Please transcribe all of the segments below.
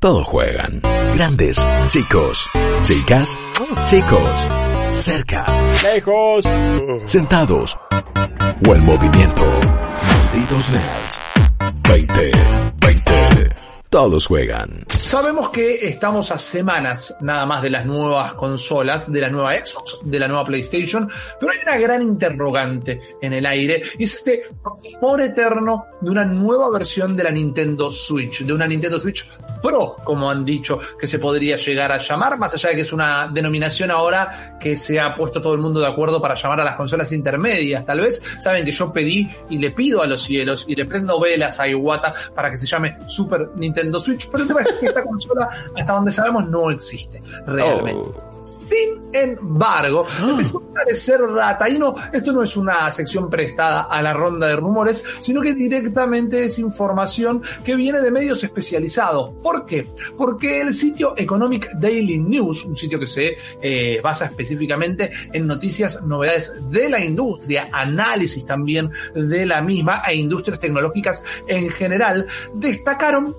Todos juegan. Grandes, chicos, chicas, chicos, cerca, Lejos. sentados o en movimiento. Malditos nerds. 20, 20. Todos juegan. Sabemos que estamos a semanas nada más de las nuevas consolas, de la nueva Xbox, de la nueva PlayStation, pero hay una gran interrogante en el aire y es este rumor eterno de una nueva versión de la Nintendo Switch, de una Nintendo Switch Pro, como han dicho que se podría llegar a llamar, más allá de que es una denominación ahora que se ha puesto todo el mundo de acuerdo para llamar a las consolas intermedias. Tal vez saben que yo pedí y le pido a los cielos y le prendo velas a Iwata para que se llame Super Nintendo Switch, pero el tema es que esta consola, hasta donde sabemos, no existe realmente. Oh. Sin embargo, empezó a aparecer data. Y no, esto no es una sección prestada a la ronda de rumores, sino que directamente es información que viene de medios especializados. ¿Por qué? Porque el sitio Economic Daily News, un sitio que se eh, basa específicamente en noticias, novedades de la industria, análisis también de la misma e industrias tecnológicas en general, destacaron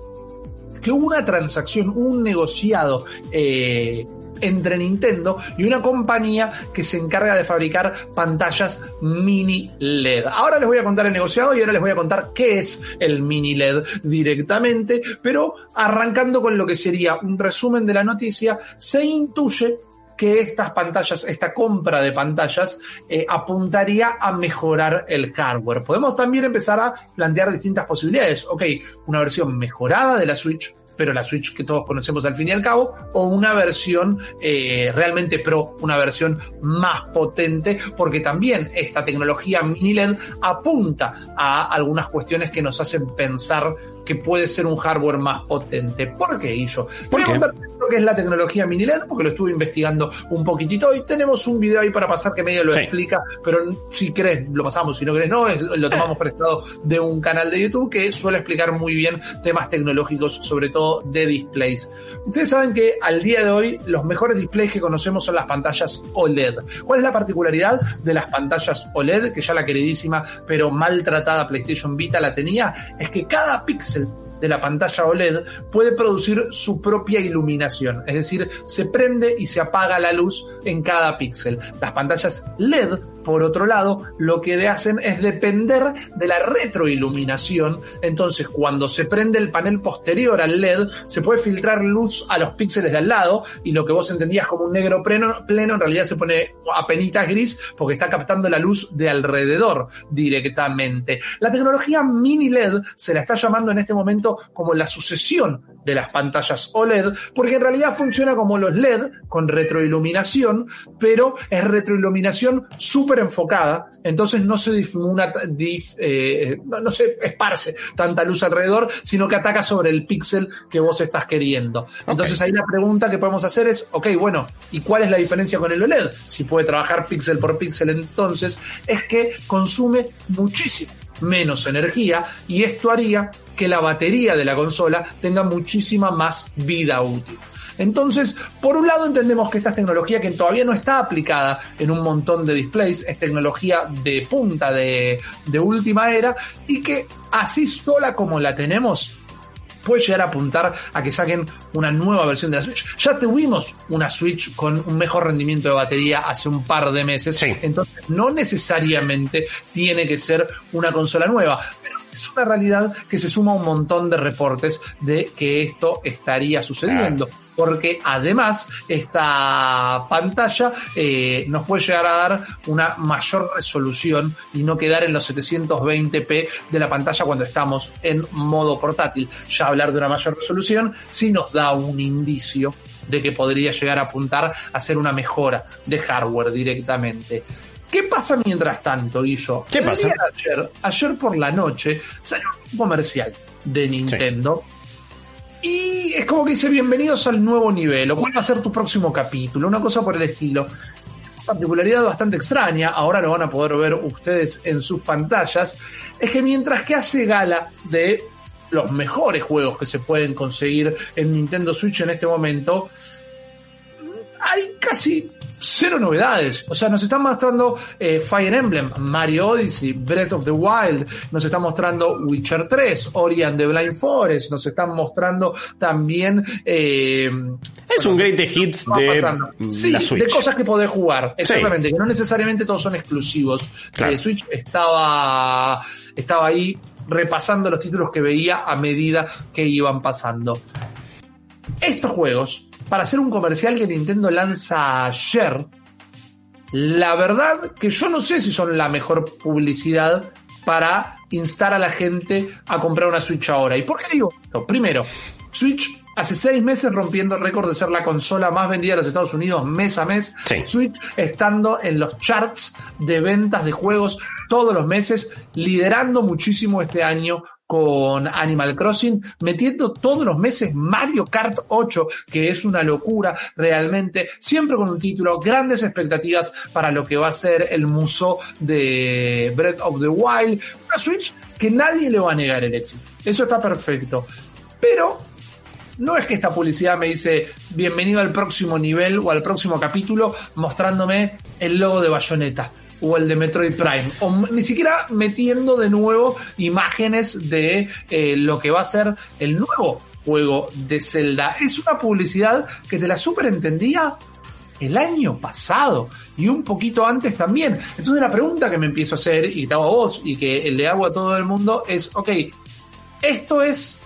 que hubo una transacción, un negociado eh, entre Nintendo y una compañía que se encarga de fabricar pantallas mini LED. Ahora les voy a contar el negociado y ahora les voy a contar qué es el mini LED directamente, pero arrancando con lo que sería un resumen de la noticia, se intuye que estas pantallas, esta compra de pantallas, eh, apuntaría a mejorar el hardware. Podemos también empezar a plantear distintas posibilidades. Ok, una versión mejorada de la Switch, pero la Switch que todos conocemos al fin y al cabo, o una versión eh, realmente pro, una versión más potente, porque también esta tecnología mini LED apunta a algunas cuestiones que nos hacen pensar que puede ser un hardware más potente. ¿Por qué, Illo? Voy a contar lo que es la tecnología mini LED, porque lo estuve investigando un poquitito y tenemos un video ahí para pasar que medio lo Sí. explica, pero si crees lo pasamos, si no crees no, es- lo tomamos prestado de un canal de YouTube que suele explicar muy bien temas tecnológicos, sobre todo de displays. Ustedes saben que al día de hoy los mejores displays que conocemos son las pantallas OLED. ¿Cuál es la particularidad de las pantallas OLED, que ya la queridísima pero maltratada PlayStation Vita la tenía? Es que cada píxel Kapitel. De la pantalla OLED puede producir su propia iluminación, es decir, se prende y se apaga la luz en cada píxel. Las pantallas LED, por otro lado, lo que hacen es depender de la retroiluminación, entonces cuando se prende el panel posterior al LED, se puede filtrar luz a los píxeles de al lado y lo que vos entendías como un negro pleno, pleno en realidad se pone a penitas gris porque está captando la luz de alrededor directamente. La tecnología mini LED se la está llamando en este momento como la sucesión de las pantallas OLED, porque en realidad funciona como los LED con retroiluminación, pero es retroiluminación súper enfocada, entonces no se difumina, dif- eh, no, no se esparce tanta luz alrededor, sino que ataca sobre el píxel que vos estás queriendo. Entonces ahí la pregunta que podemos hacer es, ok, bueno, ¿y cuál es la diferencia con el OLED? Si puede trabajar píxel por píxel, entonces es que consume muchísimo menos energía y esto haría que la batería de la consola tenga muchísima más vida útil. Entonces, por un lado entendemos que esta es tecnología que todavía no está aplicada en un montón de displays, es tecnología de punta, de, de última era, y que así sola como la tenemos, puede llegar a apuntar a que saquen una nueva versión de la Switch. Ya tuvimos una Switch con un mejor rendimiento de batería hace un par de meses, Sí. entonces no necesariamente tiene que ser una consola nueva, pero es una realidad que se suma a un montón de reportes de que esto estaría sucediendo. Porque además esta pantalla eh, nos puede llegar a dar una mayor resolución y no quedar en los 720p de la pantalla cuando estamos en modo portátil. Ya hablar de una mayor resolución sí nos da un indicio de que podría llegar a apuntar a hacer una mejora de hardware directamente. ¿Qué pasa mientras tanto, Guillo? ¿Qué pasa? ayer por la noche salió un comercial de Nintendo. Y es como que dice, bienvenidos al nuevo nivel, o cuál va a ser tu próximo capítulo, una cosa por el estilo. Particularidad bastante extraña, ahora lo van a poder ver ustedes en sus pantallas, es que mientras que hace gala de los mejores juegos que se pueden conseguir en Nintendo Switch en este momento, hay casi cero novedades. O sea, nos están mostrando eh, Fire Emblem, Mario Odyssey, Breath of the Wild, nos están mostrando Witcher 3, Ori and the Blind Forest, nos están mostrando también... Eh, es un great hits de sí, la Switch. de cosas que podés jugar. Exactamente, que no necesariamente todos son exclusivos. Claro. Switch estaba, estaba ahí repasando los títulos que veía a medida que iban pasando. Estos juegos para hacer un comercial que Nintendo lanza ayer, la verdad que yo no sé si son la mejor publicidad para instar a la gente a comprar una Switch ahora. ¿Y por qué digo esto? Primero, Switch hace seis meses rompiendo récord de ser la consola más vendida de los Estados Unidos mes a mes. Switch estando en los charts de ventas de juegos todos los meses, liderando muchísimo este año con Animal Crossing, metiendo todos los meses Mario Kart 8, que es una locura realmente, siempre con un título, grandes expectativas para lo que va a ser el muso de Breath of the Wild, una Switch que nadie le va a negar el éxito. Eso está perfecto. Pero no es que esta publicidad me dice bienvenido al próximo nivel o al próximo capítulo mostrándome el logo de Bayonetta o el de Metroid Prime, o ni siquiera metiendo de nuevo imágenes de eh, lo que va a ser el nuevo juego de Zelda. Es una publicidad que te la superentendía el año pasado y un poquito antes también. Entonces la pregunta que me empiezo a hacer y te hago a vos y que le hago a todo el mundo es, ok, esto es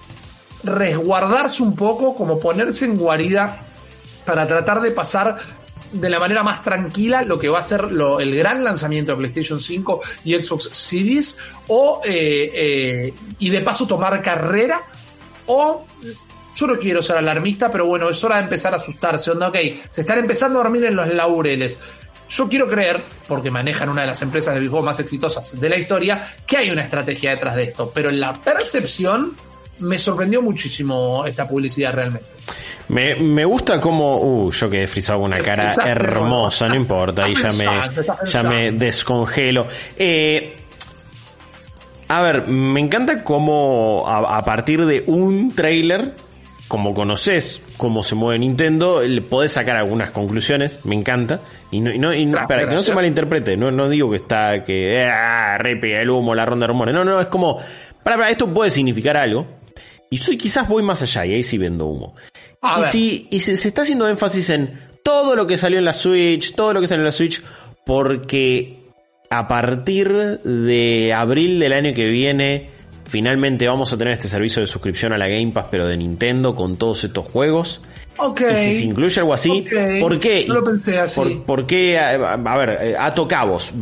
resguardarse un poco, como ponerse en guarida para tratar de pasar de la manera más tranquila lo que va a ser lo, el gran lanzamiento de PlayStation 5 y Xbox Series o eh, eh, y de paso tomar carrera o yo no quiero ser alarmista pero bueno es hora de empezar a asustarse onda ok se están empezando a dormir en los laureles yo quiero creer, porque manejan una de las empresas de videojuegos más exitosas de la historia, que hay una estrategia detrás de esto. Pero en la percepción me sorprendió muchísimo esta publicidad realmente. Me, me gusta como, uh, yo quedé frisado con una cara hermosa, no importa, y ya me, ya me descongelo. Eh, a ver, me encanta cómo a, partir de un trailer, como conoces cómo se mueve Nintendo, le podés sacar algunas conclusiones, me encanta. Y no, y no, para que no se malinterprete, no, no digo que está, que, ah, el humo, la ronda de rumores. No, no, es como, para, para, esto puede significar algo. Y yo quizás voy más allá y ahí sí vendo humo y si, y se, está haciendo énfasis en todo lo que salió en la Switch, todo lo que salió en la Switch, porque a partir de abril del año que viene, finalmente vamos a tener este servicio de suscripción a la Game Pass, pero de Nintendo, con todos estos juegos. Okay. Y si se incluye algo así, ¿por qué? lo pensé así. ¿Por, qué? A, ver, eh, ato cabos.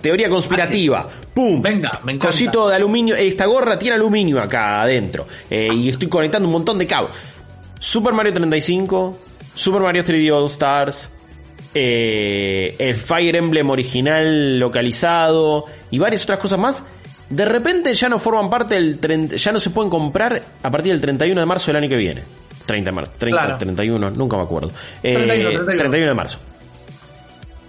Teoría conspirativa. ¡Pum! Venga, me encanta. Cosito de aluminio. Esta gorra tiene aluminio acá adentro. Eh, y estoy conectando un montón de cabos. Super Mario 35, Super Mario 3D All Stars, eh, el Fire Emblem original localizado y varias otras cosas más, de repente ya no forman parte del ya no se pueden comprar a partir del 31 de marzo del año que viene. 30 de marzo, 30, 31, nunca me acuerdo. 31 eh, de marzo.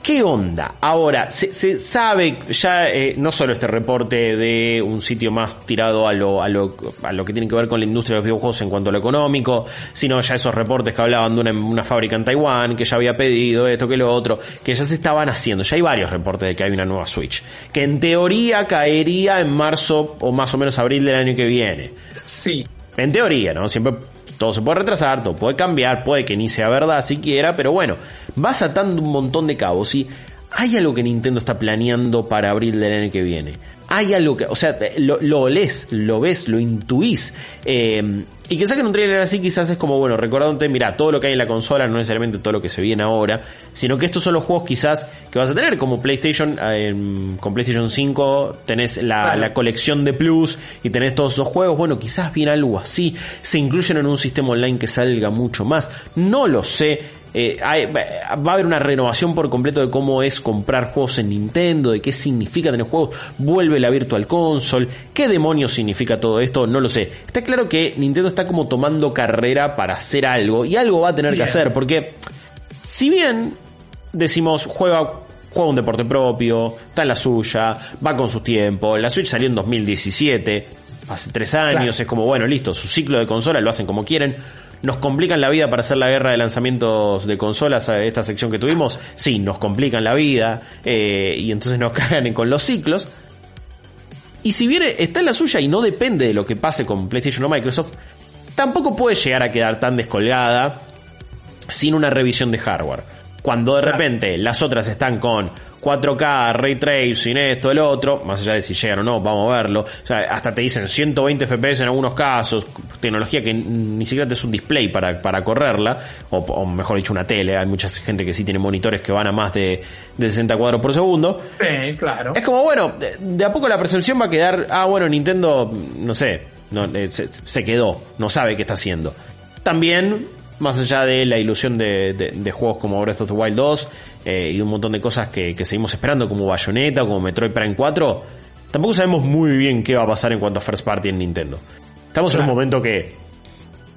¿Qué onda? Ahora, se, sabe ya eh, no solo este reporte de un sitio más tirado a lo, a, lo, a lo que tiene que ver con la industria de los videojuegos en cuanto a lo económico, sino ya esos reportes que hablaban de una, fábrica en Taiwán, que ya había pedido esto, que lo otro, que ya se estaban haciendo. Ya hay varios reportes de que hay una nueva Switch, que en teoría caería en marzo o más o menos abril del año que viene. Sí. En teoría, ¿no? Siempre todo se puede retrasar, todo puede cambiar, puede que ni sea verdad siquiera, pero bueno, vas atando un montón de cabos y hay algo que Nintendo está planeando para abril del año que viene hay algo que, o sea, lo, lo lees, lo ves, lo intuís. Eh, y que saquen un trailer así quizás es como, bueno, recordándote, mira, todo lo que hay en la consola, no necesariamente todo lo que se viene ahora, sino que estos son los juegos quizás que vas a tener, como PlayStation, eh, con PlayStation 5 tenés la, la, colección de Plus y tenés todos esos juegos, bueno, quizás viene algo así, se incluyen en un sistema online que salga mucho más, no lo sé, eh, va a haber una renovación por completo de cómo es comprar juegos en Nintendo, de qué significa tener juegos, vuelve la Virtual Console, qué demonios significa todo esto, no lo sé. Está claro que Nintendo está como tomando carrera para hacer algo y algo va a tener que hacer, porque si bien decimos juega juega un deporte propio, está en la suya, va con sus tiempos, la Switch salió en 2017, hace tres años, es como bueno, listo, su ciclo de consola lo hacen como quieren ¿Nos complican la vida para hacer la guerra de lanzamientos de consolas, a esta sección que tuvimos? Sí, nos complican la vida eh, y entonces nos cagan con los ciclos. Y si bien está en la suya y no depende de lo que pase con PlayStation o Microsoft, tampoco puede llegar a quedar tan descolgada sin una revisión de hardware. Cuando de repente las otras están con 4K, ray tracing, esto, el otro, más allá de si llegan o no, vamos a verlo. O sea, hasta te dicen 120 FPS en algunos casos, tecnología que ni siquiera te es un display para, para correrla, o, mejor dicho, una tele. Hay mucha gente que sí tiene monitores que van a más de, de 60 cuadros por segundo. Sí, claro. Es como, bueno, de, a poco la percepción va a quedar, ah, bueno, Nintendo, no sé, no, eh, se, se quedó, no sabe qué está haciendo. También más allá de la ilusión de, de, juegos como Breath of the Wild 2 eh, y un montón de cosas que, seguimos esperando como Bayonetta como Metroid Prime 4, tampoco sabemos muy bien qué va a pasar en cuanto a First Party en Nintendo. Estamos en un momento que,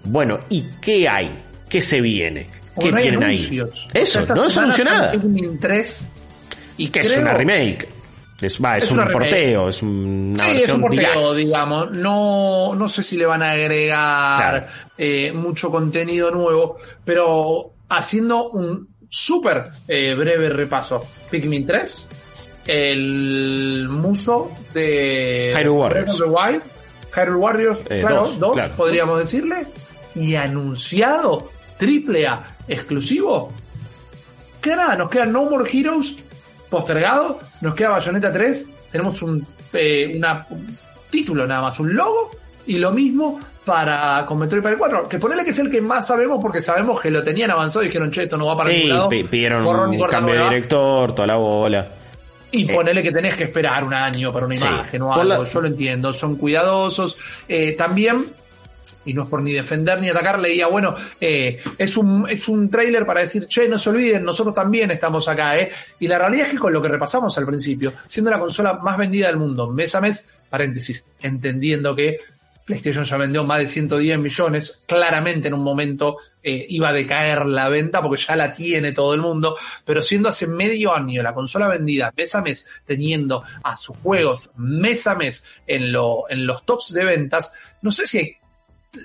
bueno, ¿y qué hay? ¿Qué se viene? ¿Qué tienen ahí? Eso, no se anunció nada. 3 y que es una remake. Es, va, es, un porteo, es una sí, es un porteo, digamos. No, no sé si le van a agregar eh, mucho contenido nuevo, pero haciendo un súper eh, breve repaso. Pikmin 3, el muso de Hyrule Warriors. Wild, Hyrule Warriors, eh, claro, dos, podríamos decirle, y anunciado triple A exclusivo. Que nada, nos quedan No More Heroes postergado, nos queda Bayonetta 3, tenemos un, eh, una, título nada más, un logo, y lo mismo para con Metroid Prime 4, que ponele que es el que más sabemos porque sabemos que lo tenían avanzado y dijeron, che, esto no va para sí, ningún lado. pidieron un cambio de director, toda la bola. Y eh, ponele que tenés que esperar un año para una imagen o algo, yo lo entiendo, son cuidadosos. Eh, también y no es por ni defender ni atacar, leía, bueno, eh, es un, es un trailer para decir, che, no se olviden, nosotros también estamos acá, ¿eh? Y la realidad es que con lo que repasamos al principio, siendo la consola más vendida del mundo, mes a mes, paréntesis, entendiendo que PlayStation ya vendió más de 110 millones, claramente en un momento eh, iba a decaer la venta porque ya la tiene todo el mundo, pero siendo hace medio año la consola vendida mes a mes, teniendo a sus juegos mes a mes en, lo, en los tops de ventas, no sé si hay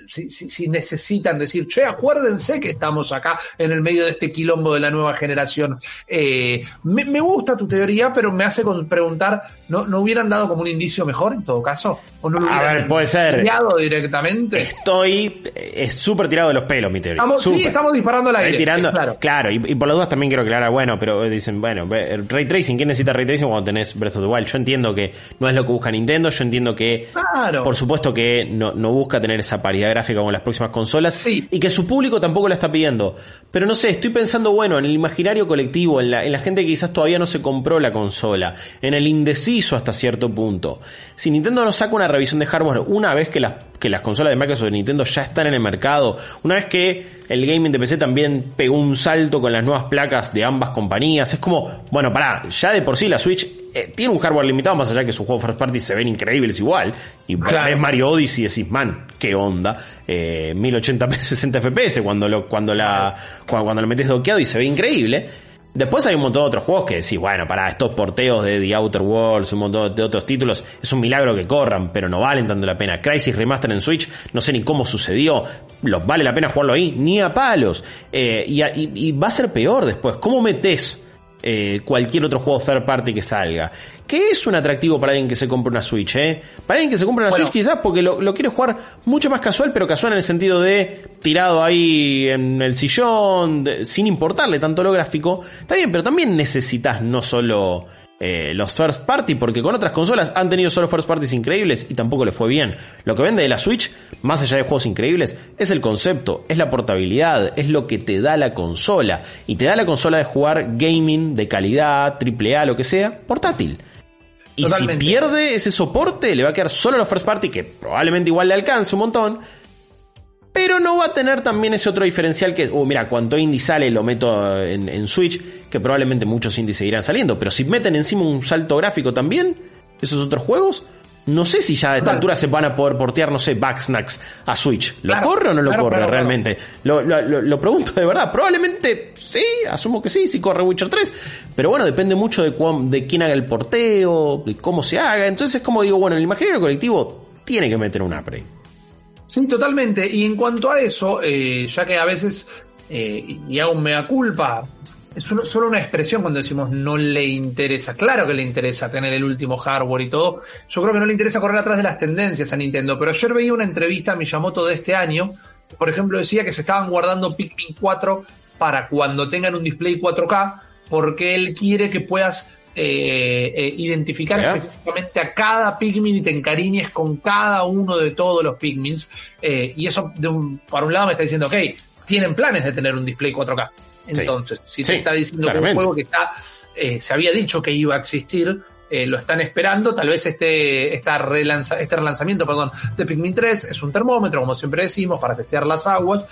si, si, necesitan decir, che, acuérdense que estamos acá en el medio de este quilombo de la nueva generación. Eh, me, me, gusta tu teoría, pero me hace preguntar, ¿no, ¿no hubieran dado como un indicio mejor en todo caso? ¿O no lo a ver, puede ser. directamente? Estoy, es súper tirado de los pelos mi teoría. Estamos, sí, estamos disparando la aire. Tirando, claro, claro y, por las dudas también quiero aclarar, bueno, pero dicen, bueno, Ray Tracing, ¿quién necesita Ray Tracing cuando tenés Breath of the Wild? Yo entiendo que no es lo que busca Nintendo, yo entiendo que, claro. por supuesto que no, no busca tener esa paridad gráfica con las próximas consolas y que su público tampoco la está pidiendo. Pero no sé, estoy pensando, bueno, en el imaginario colectivo, en la, en la gente que quizás todavía no se compró la consola, en el indeciso hasta cierto punto. Si Nintendo no saca una revisión de hardware una vez que las, que las consolas de Microsoft y Nintendo ya están en el mercado, una vez que el gaming de PC también pegó un salto con las nuevas placas de ambas compañías, es como, bueno, pará, ya de por sí la Switch eh, tiene un hardware limitado, más allá que sus juegos first party se ven increíbles igual. Y claro. ves Mario Odyssey y decís, man, qué onda. 1080p 60 FPS cuando lo, cuando la, cuando, lo metes doqueado y se ve increíble. Después hay un montón de otros juegos que decís, bueno, para estos porteos de The Outer Worlds, un montón de otros títulos, es un milagro que corran, pero no valen tanto la pena. Crisis Remaster en Switch, no sé ni cómo sucedió, los vale la pena jugarlo ahí, ni a palos. Eh, y, y, va a ser peor después. ¿Cómo metes eh, cualquier otro juego third party que salga. Que es un atractivo para alguien que se compre una Switch, ¿eh? Para alguien que se compre una Switch quizás porque lo, quiere jugar mucho más casual, pero casual en el sentido de tirado ahí en el sillón, sin importarle tanto lo gráfico. Está bien, pero también necesitas no solo eh, los first party, porque con otras consolas han tenido solo first parties increíbles y tampoco le fue bien. Lo que vende de la Switch, más allá de juegos increíbles, es el concepto, es la portabilidad, es lo que te da la consola. Y te da la consola de jugar gaming de calidad, AAA, lo que sea, portátil. Y si pierde ese soporte, le va a quedar solo los first party, que probablemente igual le alcance un montón, pero no va a tener también ese otro diferencial que, oh, mira, cuanto indie sale lo meto en, Switch, que probablemente muchos indies seguirán saliendo. Pero si meten encima un salto gráfico también, esos otros juegos, no sé si ya de esta altura se van a poder portear, no sé, Backsnacks a Switch. ¿Lo corre o no lo corre realmente? Lo, lo, pregunto de verdad. Probablemente sí, asumo que sí, si corre Witcher 3. Pero bueno, depende mucho de, de quién haga el porteo, de cómo se haga. Entonces es como digo, bueno, el imaginario colectivo tiene que meter un upgrade. Sí, totalmente. Y en cuanto a eso, eh, ya que a veces, eh, y hago un mea culpa, es solo una expresión cuando decimos no le interesa. Claro que le interesa tener el último hardware y todo. Yo creo que no le interesa correr atrás de las tendencias a Nintendo. Pero ayer veía una entrevista a Miyamoto de este año. Por ejemplo, decía que se estaban guardando Pikmin 4 para cuando tengan un display 4K, porque él quiere que puedas eh, eh, identificar específicamente a cada Pikmin y te encariñes con cada uno de todos los Pikmins. Eh, y eso, de un, por un lado, me está diciendo, ok, tienen planes de tener un display 4K. Sí. Entonces, si te Sí, está diciendo que un juego que está, eh, se había dicho que iba a existir, eh, lo están esperando, tal vez este, esta relanza, este relanzamiento perdón, de Pikmin 3 es un termómetro, como siempre decimos, para testear las aguas.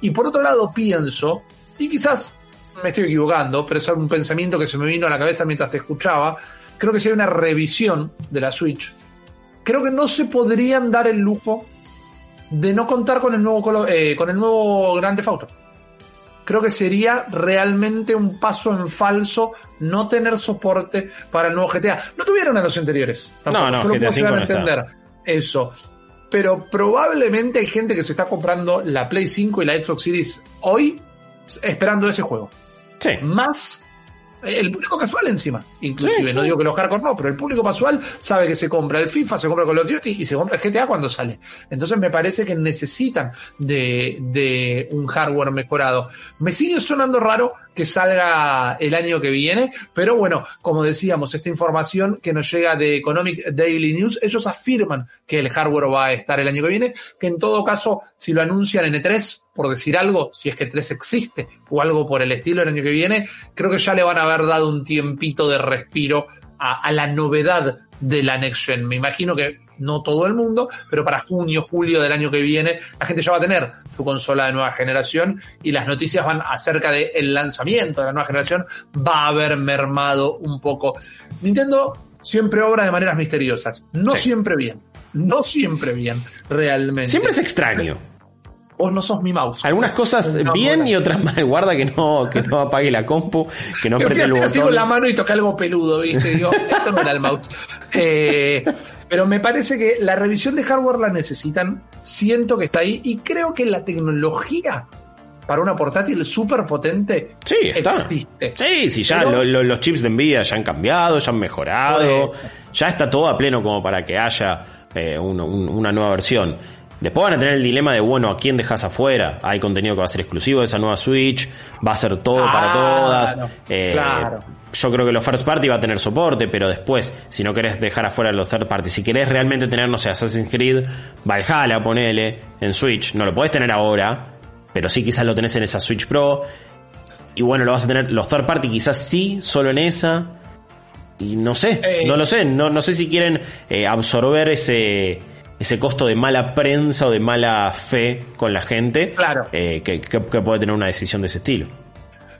Y por otro lado, pienso, y quizás me estoy equivocando, pero es un pensamiento que se me vino a la cabeza mientras te escuchaba, creo que si hay una revisión de la Switch, creo que no se podrían dar el lujo de no contar con el nuevo, eh, con el nuevo Grand Theft Auto creo que sería realmente un paso en falso no tener soporte para el nuevo GTA. No tuvieron a los anteriores. tampoco, No, no, yo lo GTA puedo llegar a V no está. entender eso. Pero probablemente hay gente que se está comprando la Play 5 y la Xbox Series hoy esperando ese juego. Sí. Más el público casual encima, inclusive. Sí, No digo que los hardcore no, pero el público casual sabe que se compra el FIFA, se compra Call of Duty y se compra el GTA cuando sale. Entonces me parece que necesitan de, de un hardware mejorado. Me sigue sonando raro que salga el año que viene, pero bueno, como decíamos, esta información que nos llega de Economic Daily News, ellos afirman que el hardware va a estar el año que viene, que en todo caso, si lo anuncian en E3, por decir algo, si es que 3 existe o algo por el estilo el año que viene, creo que ya le van a haber dado un tiempito de respiro a, la novedad de la Next. Me imagino que no todo el mundo, pero para junio, julio del año que viene, la gente ya va a tener su consola de nueva generación y las noticias van acerca del lanzamiento de la nueva generación, va a haber mermado un poco. Nintendo siempre obra de maneras misteriosas, no Sí. siempre bien, no siempre bien, realmente. Siempre es extraño. Vos no sos mi mouse. Algunas cosas No, bien no, y otras mal. Guarda que no, que no apague la compu, que no apriete el así con la botón. mano y toqué algo peludo, ¿viste? Digo, esto no era el mouse. Eh, pero me parece que la revisión de hardware la necesitan. Siento que está ahí y creo que la tecnología para una portátil súper potente Sí, está. existe. Sí, sí, ya Pero- lo- lo- los chips de Nvidia ya han cambiado, ya han mejorado, ya está todo a pleno como para que haya eh, un- un- una nueva versión. Después van a tener el dilema de, bueno, ¿a quién dejas afuera? Hay contenido que va a ser exclusivo de esa nueva Switch, va a ser todo para Claro, todas. Eh, claro. Yo creo que los first party va a tener soporte, pero después, si no querés dejar afuera los third party, si querés realmente tener, no sé, Assassin's Creed, Valhalla, ponele, en Switch, no lo podés tener ahora, pero sí quizás lo tenés en esa Switch Pro. Y bueno, lo vas a tener, los third party quizás sí, solo en esa. Y no sé, Eh. no lo sé, no, no sé si quieren eh, absorber ese, ese costo de mala prensa o de mala fe con la gente Claro. eh, que, que- que puede tener una decisión de ese estilo.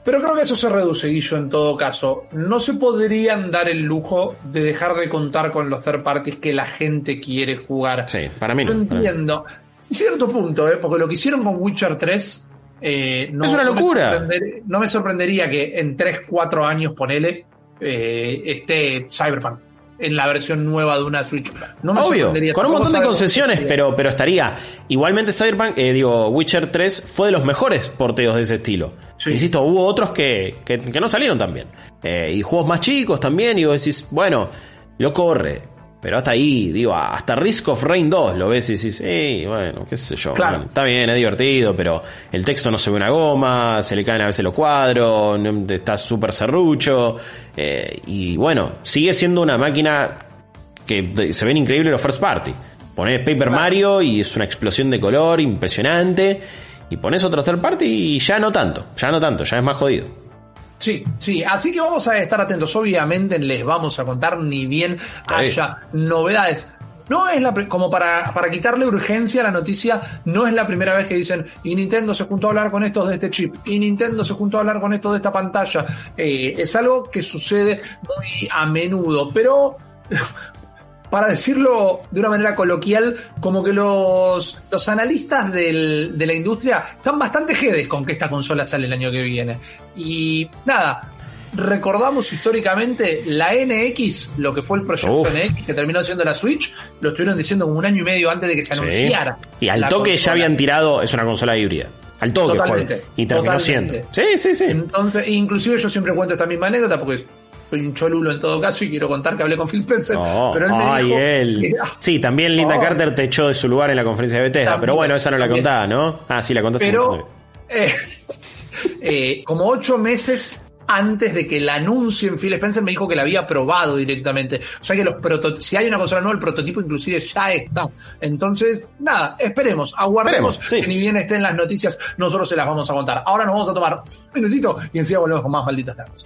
Pero creo que eso se reduce, Guillo, en todo caso. No se podrían dar el lujo de dejar de contar con los third parties que la gente quiere jugar. Sí, para mí No no. mí. entiendo. En cierto punto, ¿eh? porque lo que hicieron con Witcher 3 eh, no, Es una no me locura. No me, sorprendería que en 3, 4 años, ponele, eh, esté Cyberpunk en la versión nueva de una Switch. No me Obvio, con un montón de concesiones, pero, pero estaría. Igualmente Cyberpunk, eh, digo, Witcher 3 fue de los mejores porteos de ese estilo. Sí. Insisto, hubo otros que, que, que no salieron tan bien. Eh, y juegos más chicos también, y vos decís, bueno, lo corre. Pero hasta ahí, digo, hasta Risk of Rain 2 lo ves y decís, eh, bueno, qué sé yo. Claro. bueno, está bien, es divertido, pero el texto no se ve una goma, se le caen a veces los cuadros, está súper serrucho. eh, y bueno, sigue siendo una máquina que se ven increíbles los first party. Pones Paper Mario y es una explosión de color impresionante. Y pones otro third party y ya no tanto, ya no tanto, ya es más jodido. Sí, sí, así que vamos a estar atentos. Obviamente les vamos a contar ni bien haya novedades. No es la como para, para quitarle urgencia a la noticia, no es la primera vez que dicen y Nintendo se juntó a hablar con estos de este chip, y Nintendo se juntó a hablar con estos de esta pantalla. Eh, es algo que sucede muy a menudo, pero para decirlo de una manera coloquial, como que los, los analistas del- de la industria están bastante jedes con que esta consola sale el año que viene. Y nada, recordamos históricamente la NX, lo que fue el proyecto Uf. NX que terminó siendo la Switch, lo estuvieron diciendo como un año y medio antes de que se Sí. anunciara. Y al toque ya habían tirado, es una consola híbrida. Al toque Totalmente, fue. Y terminó totalmente. siendo. Sí, sí, sí. Entonces, inclusive yo siempre cuento esta misma anécdota porque soy un cholulo en todo caso y quiero contar que hablé con Phil Spencer. No, pero él me ay, dijo él. Sí, también Linda Oh. Carter te echó de su lugar en la conferencia de Bethesda. También, pero bueno, esa no la también. contaba, ¿no? Ah, sí, la contaste. pero eh, eh, como ocho meses antes de que la anuncien Phil Spencer me dijo que la había probado directamente. O sea que los si hay una consola nueva, el prototipo inclusive ya está. Entonces, nada, esperemos, aguardemos Esperemos, sí. que ni bien estén las noticias, nosotros se las vamos a contar. Ahora nos vamos a tomar un minutito y enseguida volvemos con más malditos nerds.